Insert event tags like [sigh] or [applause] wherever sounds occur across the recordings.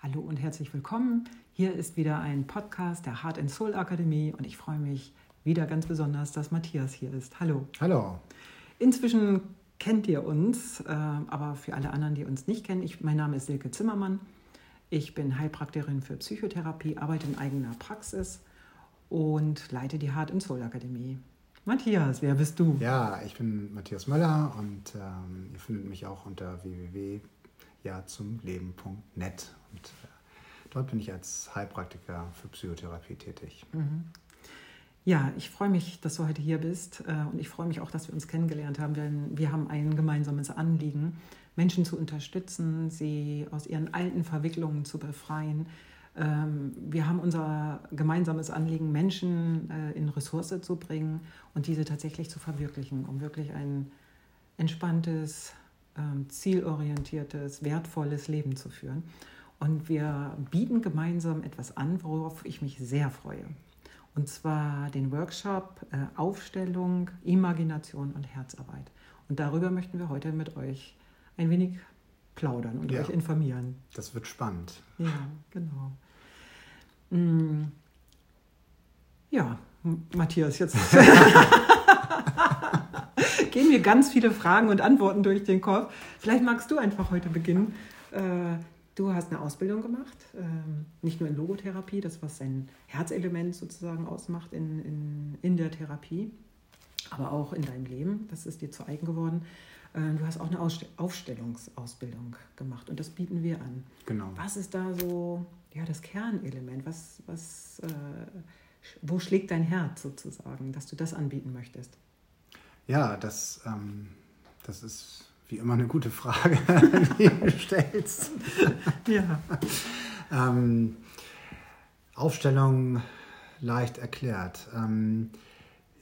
Hallo und herzlich willkommen. Hier ist wieder ein Podcast der Heart and Soul Akademie und ich freue mich wieder ganz besonders, dass Matthias hier ist. Hallo. Hallo. Inzwischen kennt ihr uns, äh, aber für alle anderen, die uns nicht kennen, ich, mein Name ist Silke Zimmermann. Ich bin Heilpraktikerin für Psychotherapie, arbeite in eigener Praxis und leite die Heart and Soul Akademie. Matthias, wer bist du? Ja, ich bin Matthias Möller und ähm, ihr findet mich auch unter www.jazumleben.net und äh, dort bin ich als Heilpraktiker für Psychotherapie tätig. Mhm. Ja, ich freue mich, dass du heute hier bist äh, und ich freue mich auch, dass wir uns kennengelernt haben, denn wir haben ein gemeinsames Anliegen, Menschen zu unterstützen, sie aus ihren alten Verwicklungen zu befreien, ähm, wir haben unser gemeinsames Anliegen, Menschen äh, in Ressource zu bringen und diese tatsächlich zu verwirklichen, um wirklich ein entspanntes, ähm, zielorientiertes, wertvolles Leben zu führen. Und wir bieten gemeinsam etwas an, worauf ich mich sehr freue. Und zwar den Workshop äh, Aufstellung, Imagination und Herzarbeit. Und darüber möchten wir heute mit euch ein wenig plaudern und ja, euch informieren. Das wird spannend. Ja, genau. Mm. Ja, Matthias, jetzt [laughs] [laughs] gehen mir ganz viele Fragen und Antworten durch den Kopf. Vielleicht magst du einfach heute beginnen. Äh, du hast eine Ausbildung gemacht, ähm, nicht nur in Logotherapie, das was sein Herzelement sozusagen ausmacht in, in, in der Therapie, aber auch in deinem Leben. Das ist dir zu eigen geworden. Äh, du hast auch eine Aufstellungsausbildung gemacht und das bieten wir an. Genau. Was ist da so ja, das Kernelement? Was, was, äh, wo schlägt dein Herz sozusagen, dass du das anbieten möchtest? Ja, das, ähm, das ist wie immer eine gute Frage, [laughs] die du stellst. ja. ähm, Aufstellung leicht erklärt. Ähm,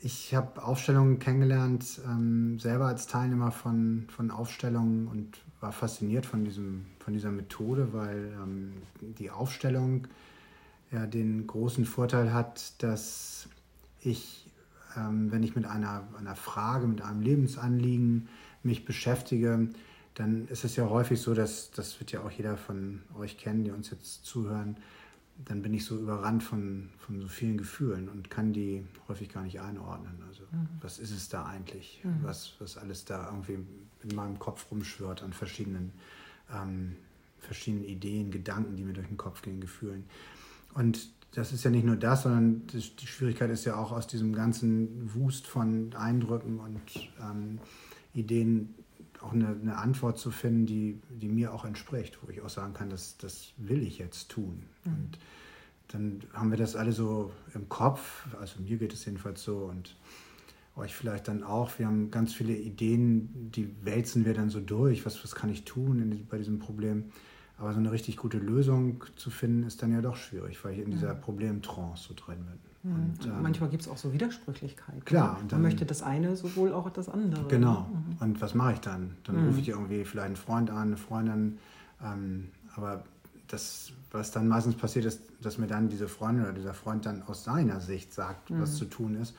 ich habe Aufstellungen kennengelernt, ähm, selber als Teilnehmer von, von Aufstellungen und war fasziniert von, diesem, von dieser Methode, weil ähm, die Aufstellung ja den großen Vorteil hat, dass ich, wenn ich mit einer, einer Frage, mit einem Lebensanliegen mich beschäftige, dann ist es ja häufig so, dass das wird ja auch jeder von euch kennen, die uns jetzt zuhören, dann bin ich so überrannt von, von so vielen Gefühlen und kann die häufig gar nicht einordnen. Also mhm. was ist es da eigentlich, mhm. was, was alles da irgendwie in meinem Kopf rumschwirrt an verschiedenen, ähm, verschiedenen Ideen, Gedanken, die mir durch den Kopf gehen, Gefühlen. Und das ist ja nicht nur das, sondern die Schwierigkeit ist ja auch aus diesem ganzen Wust von Eindrücken und ähm, Ideen auch eine, eine, Antwort zu finden, die, die mir auch entspricht, wo ich auch sagen kann, das, das will ich jetzt tun. Mhm. Und dann haben wir das alle so im Kopf, also mir geht es jedenfalls so und euch vielleicht dann auch. Wir haben ganz viele Ideen, die wälzen wir dann so durch, was, was kann ich tun in, bei diesem Problem. Aber so eine richtig gute Lösung zu finden, ist dann ja doch schwierig, weil ich in dieser. Problemtrance so drin bin. Mhm. Und, ähm, Manchmal gibt es auch so Widersprüchlichkeiten. Klar. Man möchte das eine sowohl auch das andere. Genau. Mhm. Und was mache ich dann? Dann mhm. rufe ich irgendwie vielleicht einen Freund an, eine Freundin. Ähm, aber das, was dann meistens passiert ist, dass mir dann diese Freundin oder dieser Freund dann aus seiner Sicht sagt, was mhm. zu tun ist.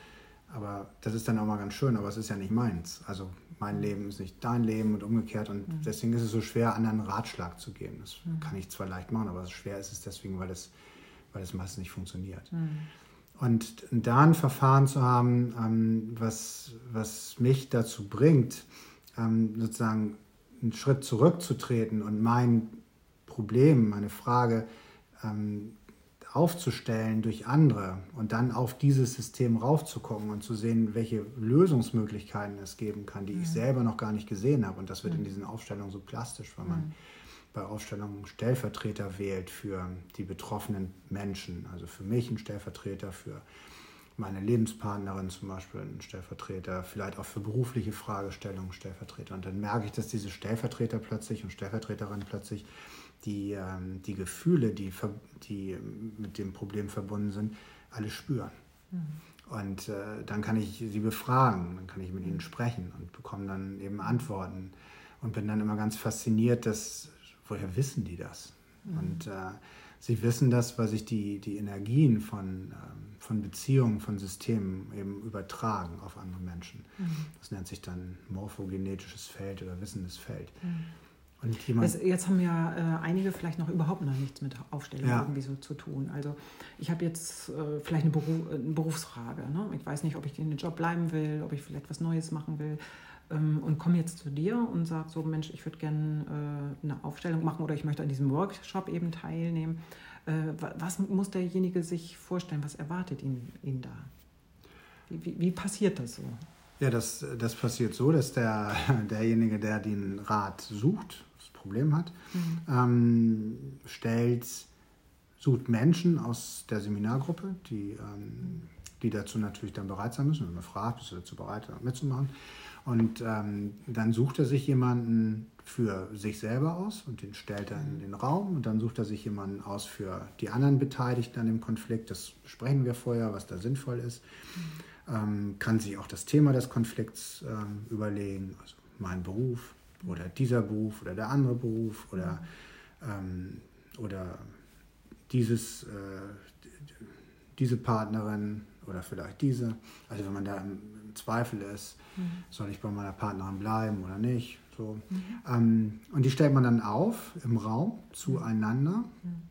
Aber das ist dann auch mal ganz schön, aber es ist ja nicht meins. Also mein mhm. Leben ist nicht dein Leben und umgekehrt. Und mhm. deswegen ist es so schwer, anderen Ratschlag zu geben. Das kann ich zwar leicht machen, aber schwer ist es deswegen, weil es, weil es meistens nicht funktioniert. Und da ein Verfahren zu haben, ähm, was, was mich dazu bringt, ähm, sozusagen einen Schritt zurückzutreten und mein Problem, meine Frage ähm, aufzustellen durch andere und dann auf dieses System raufzugucken und zu sehen, welche Lösungsmöglichkeiten es geben kann, die mhm. ich selber noch gar nicht gesehen habe. Und das wird mhm. in diesen Aufstellungen so plastisch, weil man mhm bei Aufstellungen Stellvertreter wählt für die betroffenen Menschen. Also für mich ein Stellvertreter, für meine Lebenspartnerin zum Beispiel ein Stellvertreter, vielleicht auch für berufliche Fragestellungen Stellvertreter. Und dann merke ich, dass diese Stellvertreter plötzlich und Stellvertreterinnen plötzlich die, ähm, die Gefühle, die, die mit dem Problem verbunden sind, alle spüren. Mhm. Und äh, dann kann ich sie befragen, dann kann ich mit ihnen sprechen und bekomme dann eben Antworten und bin dann immer ganz fasziniert, dass woher wissen die das? Mhm. Und äh, sie wissen das, weil sich die, die Energien von, ähm, von Beziehungen, von Systemen eben übertragen auf andere Menschen. Mhm. Das nennt sich dann morphogenetisches Feld oder wissendes Feld. Mhm. Das, jetzt haben ja äh, einige vielleicht noch überhaupt noch nichts mit Aufstellung ja. irgendwie so zu tun. Also ich habe jetzt äh, vielleicht eine, Beruf, eine Berufsfrage. Ne? Ich weiß nicht, ob ich in den Job bleiben will, ob ich vielleicht was Neues machen will. Ähm, und komme jetzt zu dir und sage so, Mensch, ich würde gerne äh, eine Aufstellung machen oder ich möchte an diesem Workshop eben teilnehmen. Äh, was muss derjenige sich vorstellen? Was erwartet ihn, ihn da? Wie, wie, wie passiert das so? Ja, das, das passiert so, dass der, [laughs] derjenige, der den Rat sucht, Problem hat, mhm. ähm, stellt, sucht Menschen aus der Seminargruppe, die, ähm, die dazu natürlich dann bereit sein müssen. Wenn man fragt, bist du dazu bereit, mitzumachen? Und ähm, dann sucht er sich jemanden für sich selber aus und den stellt er in mhm. den Raum. Und dann sucht er sich jemanden aus für die anderen Beteiligten an dem Konflikt. Das besprechen wir vorher, was da sinnvoll ist. Mhm ähm, kann sich auch das Thema des Konflikts ähm, überlegen, also mein Beruf oder dieser Beruf oder der andere Beruf oder, ähm, oder dieses, äh, diese Partnerin oder vielleicht diese. Also wenn man da im, im Zweifel ist, mhm. soll ich bei meiner Partnerin bleiben oder nicht. So. Mhm. Ähm, und die stellt man dann auf im Raum zueinander. Mhm.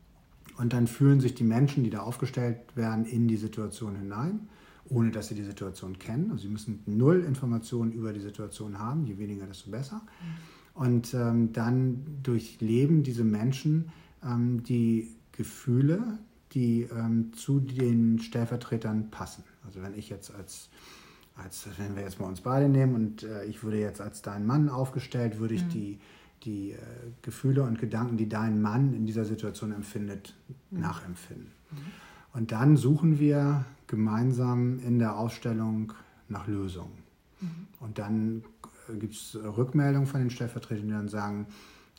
Und dann fühlen sich die Menschen, die da aufgestellt werden, in die Situation hinein ohne dass sie die Situation kennen. Also sie müssen null Informationen über die Situation haben, je weniger, desto besser. Und ähm, dann durchleben diese Menschen ähm, die Gefühle, die ähm, zu den Stellvertretern passen. Also wenn ich jetzt als, als wenn wir jetzt mal uns beide nehmen und äh, ich würde jetzt als dein Mann aufgestellt, würde ich mhm. die, die äh, Gefühle und Gedanken, die dein Mann in dieser Situation empfindet, mhm. nachempfinden. Mhm. Und dann suchen wir gemeinsam in der Ausstellung nach Lösungen. Mhm. Und dann äh, gibt es Rückmeldungen von den Stellvertretern, die dann sagen,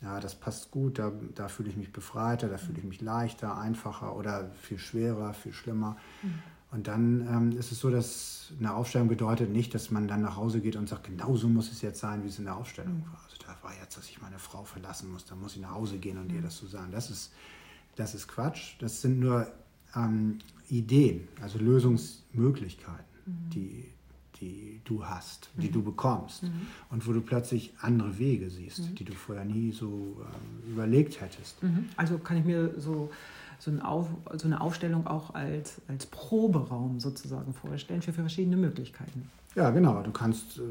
ja, das passt gut, da, da fühle ich mich befreiter, da fühle ich mich leichter, einfacher oder viel schwerer, viel schlimmer. Mhm. Und dann ähm, ist es so, dass eine Aufstellung bedeutet nicht, dass man dann nach Hause geht und sagt, genau so muss es jetzt sein, wie es in der Aufstellung mhm. war. Also da war jetzt, dass ich meine Frau verlassen muss, da muss ich nach Hause gehen und ihr das so sagen. Das ist, das ist Quatsch. Das sind nur ähm, Ideen, also Lösungsmöglichkeiten, mhm. die, die du hast, die mhm. du bekommst mhm. und wo du plötzlich andere Wege siehst, mhm. die du vorher nie so ähm, überlegt hättest. Mhm. Also kann ich mir so, so, ein Auf, so, eine Aufstellung auch als, als Proberaum sozusagen vorstellen für, für verschiedene Möglichkeiten. Ja, genau. Du kannst äh,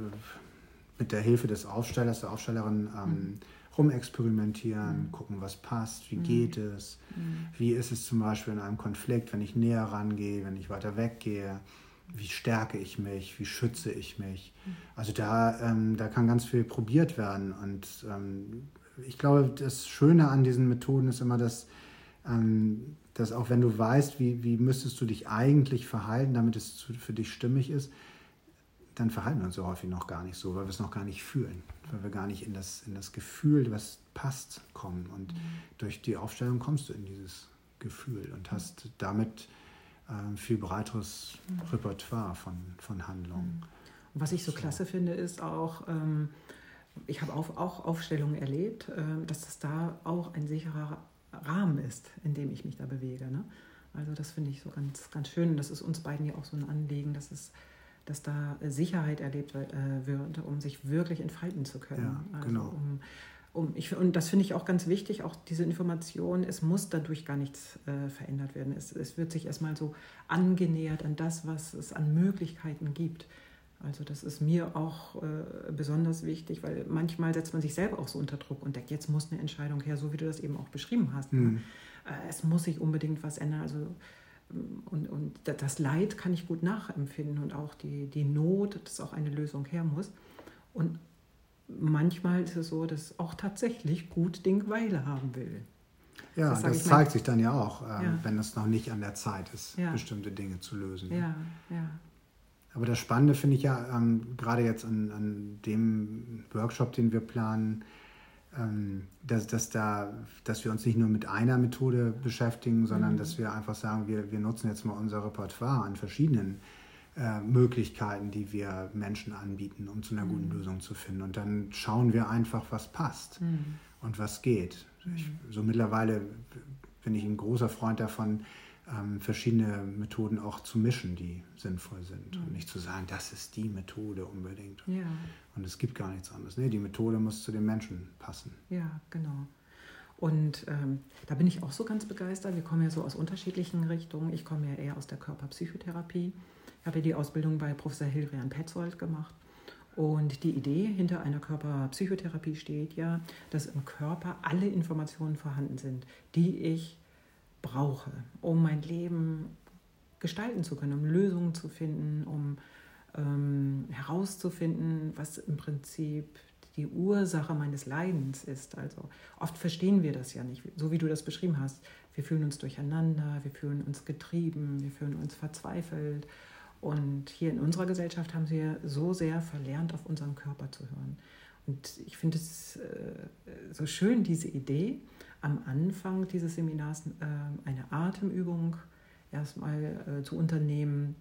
mit der Hilfe des Aufstellers, der Aufstellerin ähm, mhm rumexperimentieren, mhm. gucken, was passt, wie mhm. geht es, mhm. wie ist es zum Beispiel in einem Konflikt, wenn ich näher rangehe, wenn ich weiter weggehe, wie stärke ich mich, wie schütze ich mich. Mhm. Also da, ähm, da kann ganz viel probiert werden und ähm, ich glaube, das Schöne an diesen Methoden ist immer, dass, ähm, dass auch wenn du weißt, wie, wie müsstest du dich eigentlich verhalten, damit es für dich stimmig ist, dann verhalten wir uns so häufig noch gar nicht so, weil wir es noch gar nicht fühlen, weil wir gar nicht in das, in das Gefühl, was passt, kommen. Und mhm. durch die Aufstellung kommst du in dieses Gefühl und hast damit ähm, viel breiteres mhm. Repertoire von, von Handlungen. Mhm. Und was ich so, so. klasse finde, ist auch, ähm, ich habe auch, auch Aufstellungen erlebt, äh, dass das da auch ein sicherer Rahmen ist, in dem ich mich da bewege. Ne? Also das finde ich so ganz, ganz schön. Das ist uns beiden ja auch so ein Anliegen, dass es dass da Sicherheit erlebt äh, wird, um sich wirklich entfalten zu können. Ja, also genau. Um, um, ich, und das finde ich auch ganz wichtig, auch diese Information, es muss dadurch gar nichts äh, verändert werden. Es, es wird sich erstmal so angenähert an das, was es an Möglichkeiten gibt. Also das ist mir auch äh, besonders wichtig, weil manchmal setzt man sich selber auch so unter Druck und denkt, jetzt muss eine Entscheidung her, so wie du das eben auch beschrieben hast. Ne? Mhm. Äh, es muss sich unbedingt was ändern. Also und, und das Leid kann ich gut nachempfinden und auch die, die Not, dass auch eine Lösung her muss. Und manchmal ist es so, dass auch tatsächlich gut Ding Weile haben will. Ja, das, das zeigt sich dann ja auch, ähm, ja. wenn es noch nicht an der Zeit ist, ja. bestimmte Dinge zu lösen. Ja, ja. Aber das Spannende finde ich ja, ähm, gerade jetzt an, an dem Workshop, den wir planen, dass, dass, da, dass wir uns nicht nur mit einer Methode beschäftigen, sondern mhm. dass wir einfach sagen, wir, wir nutzen jetzt mal unser Repertoire an verschiedenen äh, Möglichkeiten, die wir Menschen anbieten, um zu einer guten mhm. Lösung zu finden. Und dann schauen wir einfach, was passt mhm. und was geht. Ich, mhm. so mittlerweile bin ich ein großer Freund davon, ähm, verschiedene Methoden auch zu mischen, die sinnvoll sind. Mhm. Und nicht zu sagen, das ist die Methode unbedingt. Ja. Und es gibt gar nichts anderes. Nee, die Methode muss zu den Menschen passen. Ja, genau. Und ähm, da bin ich auch so ganz begeistert. Wir kommen ja so aus unterschiedlichen Richtungen. Ich komme ja eher aus der Körperpsychotherapie. Ich habe ja die Ausbildung bei Professor Hilrian Petzold gemacht. Und die Idee hinter einer Körperpsychotherapie steht ja, dass im Körper alle Informationen vorhanden sind, die ich brauche, um mein Leben gestalten zu können, um Lösungen zu finden, um ähm, herauszufinden, was im Prinzip die Ursache meines Leidens ist. Also oft verstehen wir das ja nicht, so wie du das beschrieben hast. Wir fühlen uns durcheinander, wir fühlen uns getrieben, wir fühlen uns verzweifelt. Und hier in unserer Gesellschaft haben wir so sehr verlernt, auf unseren Körper zu hören. Und ich finde es äh, so schön, diese Idee, am Anfang dieses Seminars äh, eine Atemübung erstmal äh, zu unternehmen.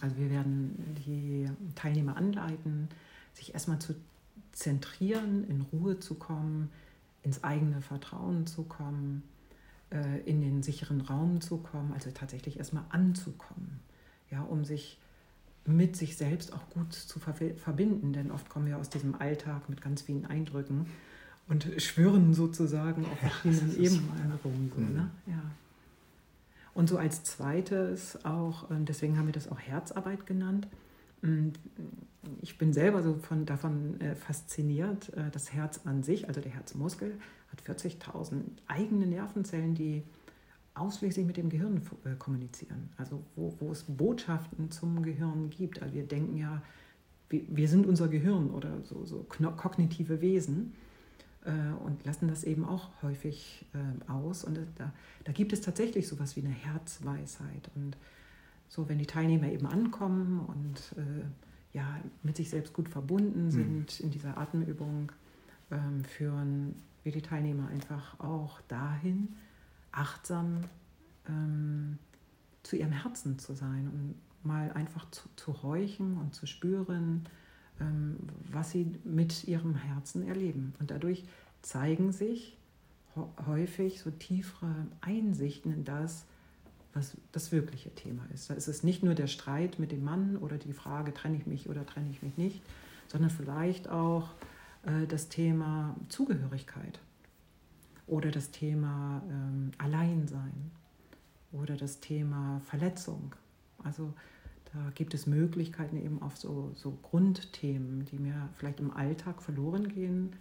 Also wir werden die Teilnehmer anleiten, sich erstmal zu zentrieren, in Ruhe zu kommen, ins eigene Vertrauen zu kommen, äh, in den sicheren Raum zu kommen, also tatsächlich erstmal anzukommen, ja, um sich mit sich selbst auch gut zu verbinden, denn oft kommen wir aus diesem Alltag mit ganz vielen Eindrücken und schwirren sozusagen auf verschiedenen ja, Ebenen rum. So, ne? ja. Und so als zweites auch, ähm, deswegen haben wir das auch Herzarbeit genannt, ich bin selber so von, davon äh, fasziniert, äh, das Herz an sich, also der Herzmuskel, hat 40.000 eigene Nervenzellen, die ausschließlich mit dem Gehirn äh, kommunizieren. Also wo, wo es Botschaften zum Gehirn gibt. Also wir denken ja, wir, wir sind unser Gehirn oder so, so kognitive Wesen und lassen das eben auch häufig aus. Und da, da gibt es tatsächlich so etwas wie eine Herzweisheit. Und so, wenn die Teilnehmer eben ankommen und äh, ja, mit sich selbst gut verbunden mhm. sind mhm. in dieser Atemübung, ähm, führen wir die Teilnehmer einfach auch dahin, achtsam ähm, zu ihrem Herzen zu sein und mal einfach zu, zu horchen und zu spüren, was sie mit ihrem Herzen erleben. Und dadurch zeigen sich häufig so tiefere Einsichten in das, was das wirkliche Thema ist. Da ist es nicht nur der Streit mit dem Mann oder die Frage, trenne ich mich oder trenne ich mich nicht, sondern vielleicht auch äh, das Thema Zugehörigkeit oder das Thema ähm, Alleinsein oder das Thema Verletzung. Also da gibt es Möglichkeiten eben auf so, so Grundthemen, die mir vielleicht im Alltag verloren gehen,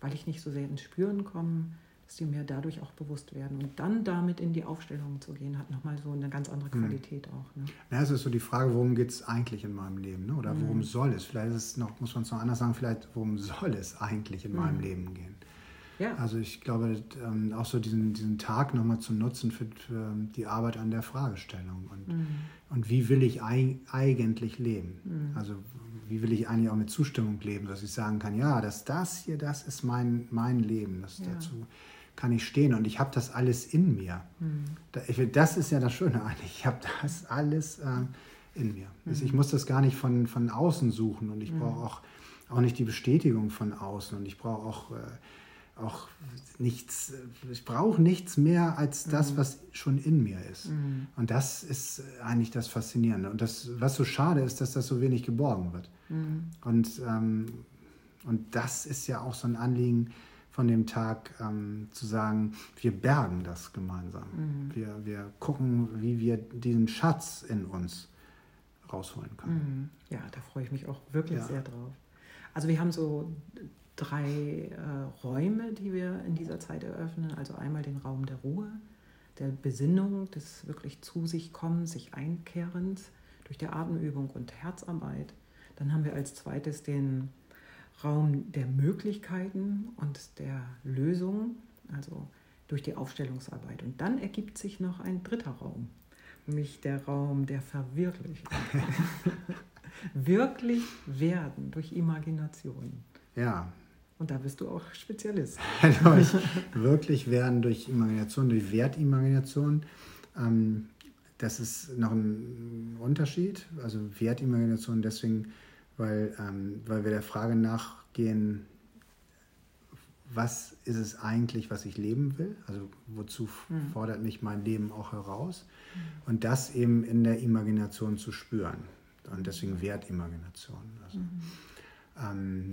weil ich nicht so sehr ins Spüren komme, dass die mir dadurch auch bewusst werden. Und dann damit in die Aufstellung zu gehen, hat nochmal so eine ganz andere hm. Qualität mhm. auch. Ne? Ja, es ist so die Frage, worum geht es eigentlich in meinem Leben? Ne? Oder worum mhm. soll es? Vielleicht ist es noch, muss man es noch anders sagen, vielleicht worum soll es eigentlich in mhm. meinem Leben gehen? Ja. Also ich glaube, ähm, auch so diesen, diesen Tag nochmal zu nutzen für, für, die Arbeit an der Fragestellung. Und, mhm. und wie will ich eigentlich leben? Mhm. Also wie will ich eigentlich auch mit Zustimmung leben, dass ich sagen kann, ja, dass das hier, das ist mein, mein Leben. Das ja. dazu kann ich stehen und ich habe das alles in mir. Mhm. Das ist ja das Schöne eigentlich. Ich habe das alles äh, in mir. Mhm. Ich muss das gar nicht von, von außen suchen und ich mhm. brauche auch, auch nicht die Bestätigung von außen und ich brauche auch, äh, auch nichts, ich brauche nichts mehr als das, mhm. was schon in mir ist. Mhm. Und das ist eigentlich das Faszinierende. Und das, was so schade ist, dass das so wenig geborgen wird. Mhm. Und, ähm, und das ist ja auch so ein Anliegen, von dem Tag ähm, zu sagen, wir bergen das gemeinsam. Mhm. Wir, wir gucken, wie wir diesen Schatz in uns rausholen können. Mhm. Ja, da freue ich mich auch wirklich ja. sehr drauf. Also wir haben so drei äh, Räume, die wir in dieser Zeit eröffnen. Also einmal den Raum der Ruhe, der Besinnung, des wirklich zu sich kommen, sich einkehrens durch die Atemübung und Herzarbeit. Dann haben wir als zweites den Raum der Möglichkeiten und der Lösungen, also durch die Aufstellungsarbeit. Und dann ergibt sich noch ein dritter Raum, nämlich der Raum der Verwirklichung. [laughs] [laughs] Wirklich werden durch Imagination. Ja. Und da bist du auch Spezialist. [laughs] wirklich werden durch Imagination, durch Wertimagination. Ähm, das ist noch ein Unterschied. Also Wertimagination deswegen weil, ähm, weil wir der Frage nachgehen, was ist es eigentlich, was ich leben will? Also wozu mhm. fordert mich mein Leben auch heraus? Mhm. Und das eben in der Imagination zu spüren. Und deswegen Wertimagination. Also, mhm.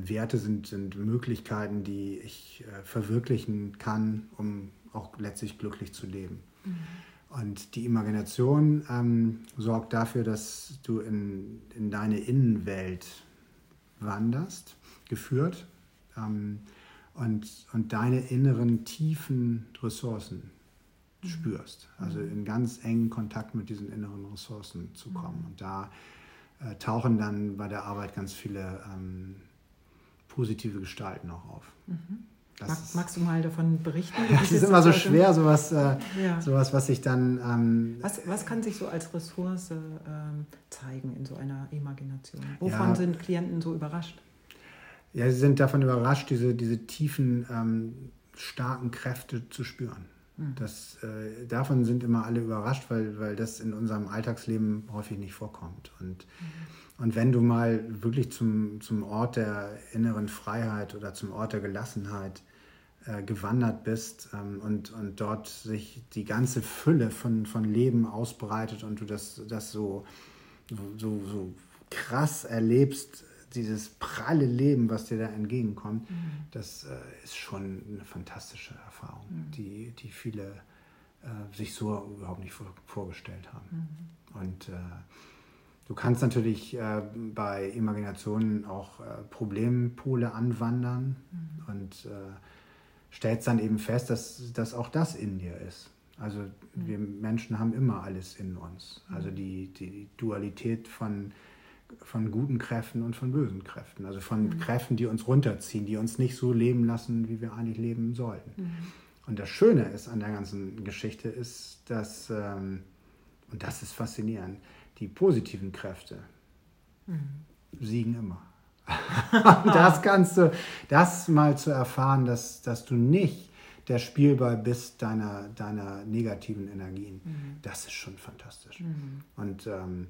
Werte sind, sind Möglichkeiten, die ich äh, verwirklichen kann, um auch letztlich glücklich zu leben. Mhm. Und die Imagination ähm, sorgt dafür, dass du in, in deine Innenwelt wanderst, geführt, ähm, und, und deine inneren tiefen Ressourcen mhm. spürst. Also mhm. in ganz engen Kontakt mit diesen inneren Ressourcen zu kommen. Mhm. Und da äh, tauchen dann bei der Arbeit ganz viele ähm, positive Gestalten auch auf. Mhm. Mag, magst du mal davon berichten? [laughs] Das ist immer so schwer, sowas, äh, ja. sowas was sich dann. Ähm, was, was kann sich so als Ressource ähm, zeigen in so einer Imagination? Wovon ja. sind Klienten so überrascht? Ja, sie sind davon überrascht, diese, diese tiefen, ähm, starken Kräfte zu spüren. Mhm. Das, äh, davon sind immer alle überrascht, weil, weil das in unserem Alltagsleben häufig nicht vorkommt. Und, mhm. Und wenn du mal wirklich zum, zum Ort der inneren Freiheit oder zum Ort der Gelassenheit äh, gewandert bist ähm, und, und dort sich die ganze Fülle von, von Leben ausbreitet und du das, das so, so, so krass erlebst, dieses pralle Leben, was dir da entgegenkommt, mhm. das äh, ist schon eine fantastische Erfahrung, mhm. die, die viele äh, sich so überhaupt nicht vor, vorgestellt haben. Mhm. Und äh, du kannst natürlich äh, bei Imaginationen auch äh, Problempole anwandern mhm. und äh, stellst dann eben fest, dass, dass auch das in dir ist. Also mhm. wir Menschen haben immer alles in uns. Also mhm. die, die Dualität von von guten Kräften und von bösen Kräften. Also von mhm. Kräften, die uns runterziehen, die uns nicht so leben lassen, wie wir eigentlich leben sollten. Mhm. Und das Schöne ist an der ganzen Geschichte ist, dass, ähm, und das ist faszinierend, die positiven Kräfte mhm. siegen immer. [laughs] das kannst du, das mal zu erfahren, dass, dass du nicht der Spielball bist deiner, deiner negativen Energien, mhm. das ist schon fantastisch. Mhm. Und ähm,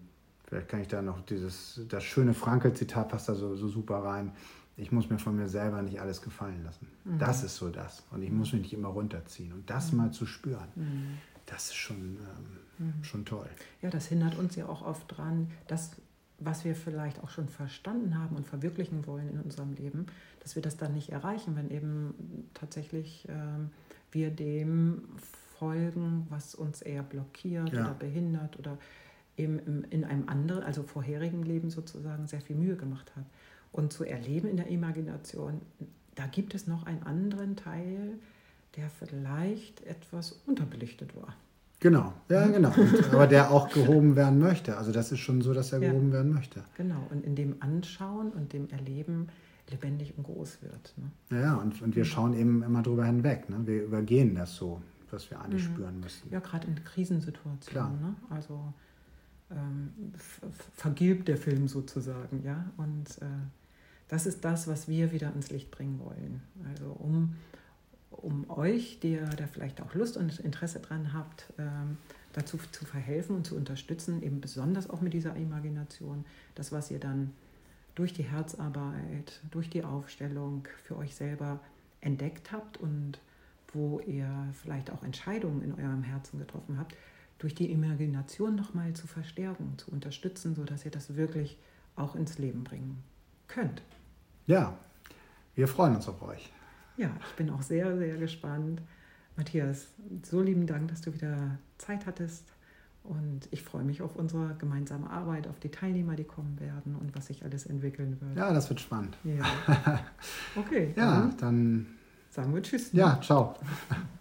Vielleicht kann ich da noch dieses, das schöne Frankel-Zitat passt da so, so super rein. Ich muss mir von mir selber nicht alles gefallen lassen. Mhm. Das ist so das. Und ich muss mich nicht immer runterziehen. Und das mhm. mal zu spüren, mhm. das ist schon, ähm, mhm. schon toll. Ja, das hindert uns ja auch oft dran, das, was wir vielleicht auch schon verstanden haben und verwirklichen wollen in unserem Leben, dass wir das dann nicht erreichen, wenn eben tatsächlich ähm, wir dem folgen, was uns eher blockiert ja. oder behindert oder eben in einem anderen, also vorherigen Leben sozusagen sehr viel Mühe gemacht hat. Und zu erleben in der Imagination, da gibt es noch einen anderen Teil, der vielleicht etwas unterbelichtet war. Genau, ja, mhm. genau. Aber der auch gehoben werden möchte. Also das ist schon so, dass er ja. gehoben werden möchte. Genau, und in dem Anschauen und dem Erleben lebendig und groß wird. Ne? Ja, und, und wir schauen eben immer drüber hinweg. Ne? Wir übergehen das so, was wir eigentlich mhm. spüren müssen. Ja, gerade in Krisensituationen. Ne? Also ähm, vergilbt der Film sozusagen, ja. Und äh, das ist das, was wir wieder ins Licht bringen wollen. Also um, um euch, der, der vielleicht auch Lust und Interesse dran habt, ähm, dazu zu verhelfen und zu unterstützen, eben besonders auch mit dieser Imagination, das, was ihr dann durch die Herzarbeit, durch die Aufstellung für euch selber entdeckt habt und wo ihr vielleicht auch Entscheidungen in eurem Herzen getroffen habt, durch die Imagination nochmal zu verstärken, zu unterstützen, sodass ihr das wirklich auch ins Leben bringen könnt. Ja, wir freuen uns auf euch. Ja, ich bin auch sehr, sehr gespannt. Matthias, so lieben Dank, dass du wieder Zeit hattest. Und ich freue mich auf unsere gemeinsame Arbeit, auf die Teilnehmer, die kommen werden und was sich alles entwickeln wird. Ja, das wird spannend. Ja. [laughs] Okay. ja, dann, dann sagen wir Tschüss. Ja, ciao. [laughs]